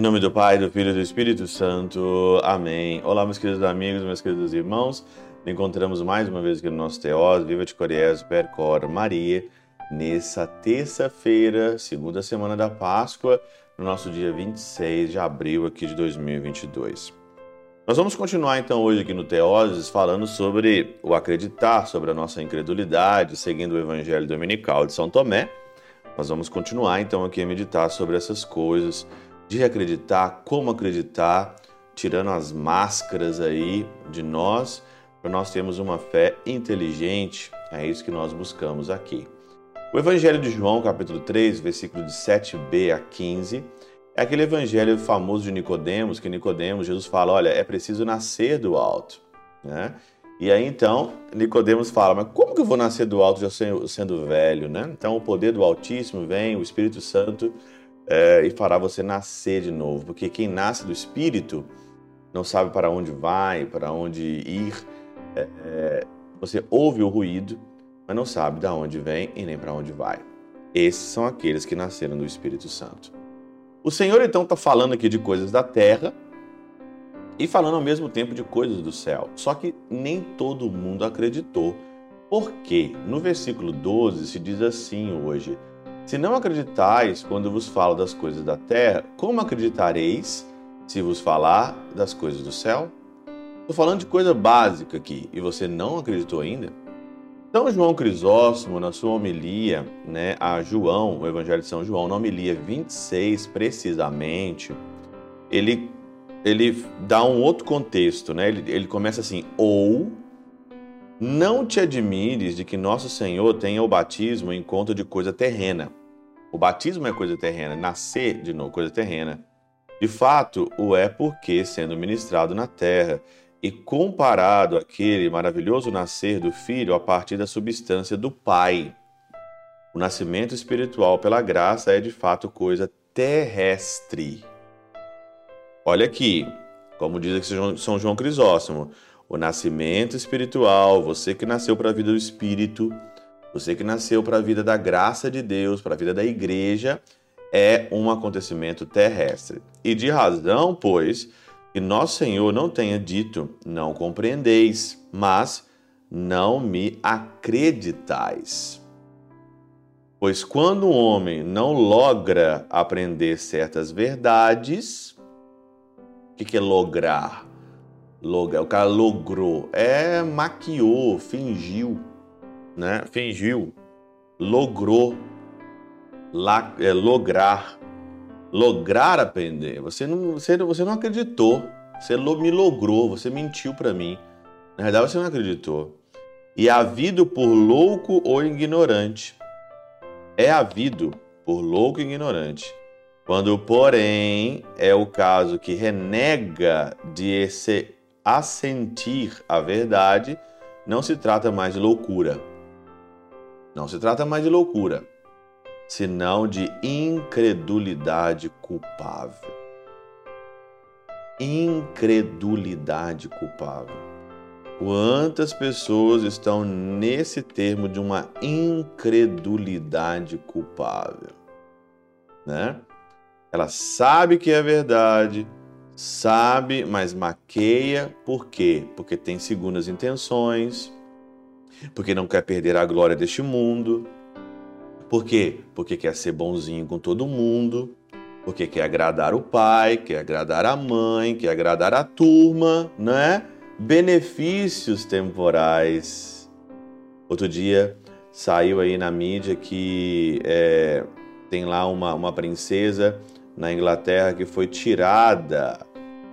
Em nome do Pai, do Filho e do Espírito Santo. Amém. Olá, meus queridos amigos, meus queridos irmãos. Nos encontramos mais uma vez aqui no nosso Teós, Viva de Coriés, Percor Maria, nessa terça-feira, segunda semana da Páscoa, no nosso dia 26 de abril aqui de 2022. Nós vamos continuar então hoje aqui no Teoses falando sobre o acreditar, sobre a nossa incredulidade, seguindo o Evangelho Dominical de São Tomé. Nós vamos continuar então aqui a meditar sobre essas coisas de acreditar, como acreditar, tirando as máscaras aí de nós, para nós termos uma fé inteligente. É isso que nós buscamos aqui. O Evangelho de João, capítulo 3, versículo de 7b a 15, é aquele evangelho famoso de Nicodemos, que Nicodemos, Jesus fala, olha, é preciso nascer do alto, né? E aí então Nicodemos fala, mas como que eu vou nascer do alto já sendo velho, né? Então o poder do Altíssimo vem, o Espírito Santo é, e fará você nascer de novo, porque quem nasce do Espírito não sabe para onde vai, para onde ir. É, é, você ouve o ruído, mas não sabe de onde vem e nem para onde vai. Esses são aqueles que nasceram do Espírito Santo. O Senhor então está falando aqui de coisas da terra e falando ao mesmo tempo de coisas do céu. Só que nem todo mundo acreditou. Por quê? No versículo 12 se diz assim hoje: se não acreditais quando vos falo das coisas da terra, como acreditareis se vos falar das coisas do céu? Estou falando de coisa básica aqui e você não acreditou ainda? Então, João Crisóstomo, na sua homilia né, a João, o Evangelho de São João, na homilia 26, precisamente, ele, ele dá um outro contexto. Né? Ele, ele começa assim: ou não te admires de que nosso Senhor tenha o batismo em conta de coisa terrena o batismo é coisa terrena, nascer de novo coisa terrena. De fato, o é porque, sendo ministrado na terra e comparado àquele maravilhoso nascer do Filho a partir da substância do Pai. O nascimento espiritual pela graça é de fato coisa terrestre. Olha aqui, como diz aqui São João Crisóstomo, o nascimento espiritual, você que nasceu para a vida do Espírito, você que nasceu para a vida da graça de Deus, para a vida da igreja, é um acontecimento terrestre. E de razão, pois, que nosso Senhor não tenha dito, não compreendeis, mas não me acreditais. Pois quando o homem não logra aprender certas verdades, o que, que é lograr? Lograr, o cara logrou, é maquiou, fingiu né, fingiu, logrou, la, é, lograr, lograr aprender. Você não, você, você não acreditou, você me logrou, você mentiu para mim. Na verdade, você não acreditou. E havido por louco ou ignorante. É havido por louco e ignorante. Quando, porém, é o caso que renega de se assentir a verdade, não se trata mais de loucura, não se trata mais de loucura, senão de incredulidade culpável. Incredulidade culpável. Quantas pessoas estão nesse termo de uma incredulidade culpável? Né? Ela sabe que é verdade, sabe, mas maqueia. Por quê? Porque tem segundas intenções, porque não quer perder a glória deste mundo. Por quê? Porque quer ser bonzinho com todo mundo, porque quer agradar o pai, quer agradar a mãe, quer agradar a turma, né? Benefícios temporais. Outro dia saiu aí na mídia que é, tem lá uma, uma princesa na Inglaterra que foi tirada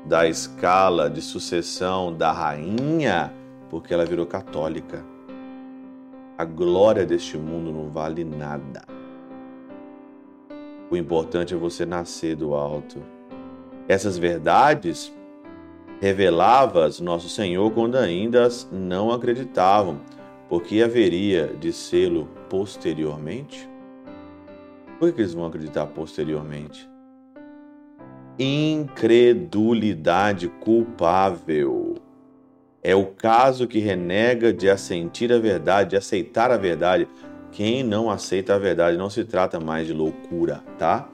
da escala de sucessão da rainha porque ela virou católica. A glória deste mundo não vale nada. O importante é você nascer do alto. Essas verdades revelava-as nosso Senhor quando ainda as não acreditavam, porque haveria de sê-lo posteriormente? Por que eles vão acreditar posteriormente? Incredulidade culpável. É o caso que renega de assentir a verdade, de aceitar a verdade. Quem não aceita a verdade não se trata mais de loucura, tá?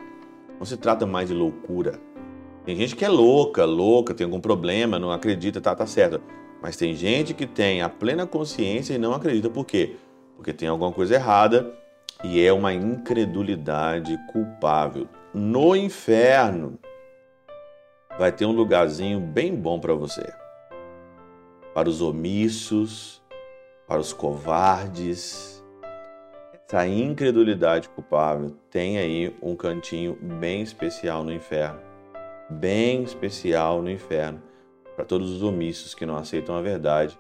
Não se trata mais de loucura. Tem gente que é louca, louca, tem algum problema, não acredita, tá, tá certo. Mas tem gente que tem a plena consciência e não acredita. Por quê? Porque tem alguma coisa errada e é uma incredulidade culpável. No inferno vai ter um lugarzinho bem bom para você. Para os omissos, para os covardes. Essa incredulidade culpável tem aí um cantinho bem especial no inferno. Bem especial no inferno para todos os omissos que não aceitam a verdade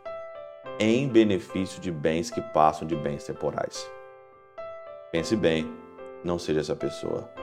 em benefício de bens que passam de bens temporais. Pense bem, não seja essa pessoa.